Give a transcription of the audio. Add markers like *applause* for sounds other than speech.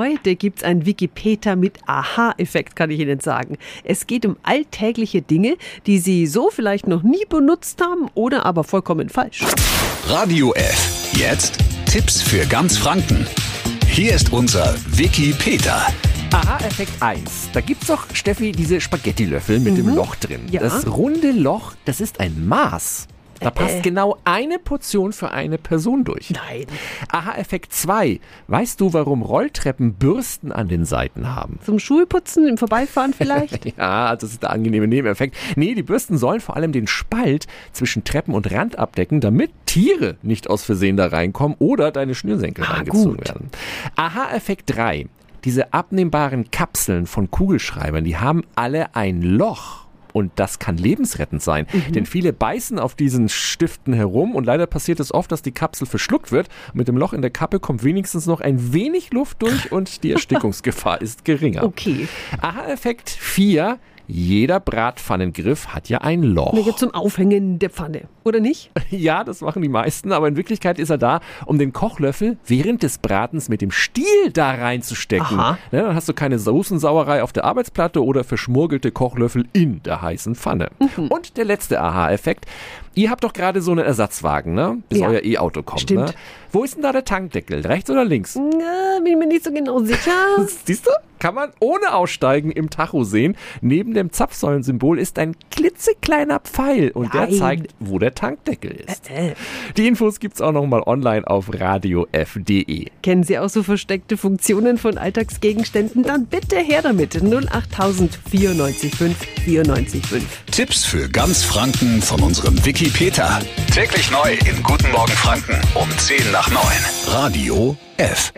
Heute gibt's ein Wikipedia mit Aha-Effekt, kann ich Ihnen sagen. Es geht um alltägliche Dinge, die Sie so vielleicht noch nie benutzt haben oder aber vollkommen falsch. Radio F. Jetzt Tipps für ganz Franken. Hier ist unser Wiki Peter. Aha-Effekt 1. Da gibt's doch, Steffi, diese Spaghetti-Löffel mit dem Loch drin. Ja. Das runde Loch, das ist ein Maß. Da passt Äh. genau eine Portion für eine Person durch. Nein. Aha-Effekt 2. Weißt du, warum Rolltreppen Bürsten an den Seiten haben? Zum Schulputzen, im Vorbeifahren *laughs* vielleicht? Ja, das ist der angenehme Nebeneffekt. Nee, die Bürsten sollen vor allem den Spalt zwischen Treppen und Rand abdecken, damit Tiere nicht aus Versehen da reinkommen oder deine Schnürsenkel Ah, reingezogen gut. werden. Aha-Effekt 3. Diese abnehmbaren Kapseln von Kugelschreibern, die haben alle ein Loch. Und das kann lebensrettend sein. Mhm. Denn viele beißen auf diesen Stiften herum und leider passiert es oft, dass die Kapsel verschluckt wird. Mit dem Loch in der Kappe kommt wenigstens noch ein wenig Luft durch und die *laughs* Erstickungsgefahr ist geringer. Okay. Aha-Effekt 4. Jeder Bratpfannengriff hat ja ein Loch. Mir jetzt zum Aufhängen der Pfanne, oder nicht? *laughs* Ja, das machen die meisten, aber in Wirklichkeit ist er da, um den Kochlöffel während des Bratens mit dem Stiel da reinzustecken. Aha. Ne, dann hast du keine Soßensauerei auf der Arbeitsplatte oder verschmurgelte Kochlöffel in der heißen Pfanne. Mhm. Und der letzte Aha-Effekt. Ihr habt doch gerade so einen Ersatzwagen, ne? Bis Ja. euer E-Auto kommt. Stimmt. Ne? Wo ist denn da der Tankdeckel? Rechts oder links? Na, bin mir nicht so genau sicher. *laughs* Siehst du? Kann man ohne Aussteigen im Tacho sehen. Neben dem Zapfsäulensymbol ist ein klitzekleiner Pfeil und der Nein. zeigt, wo der Tankdeckel ist. Äh, Die Infos gibt's auch nochmal online auf radiof.de. kennen Sie auch so versteckte Funktionen von Alltagsgegenständen? Dann bitte her damit. 08000 94 94 Tipps für ganz Franken von unserem Wiki Peter. Täglich neu in Guten Morgen Franken um 10 nach 9. Radio F.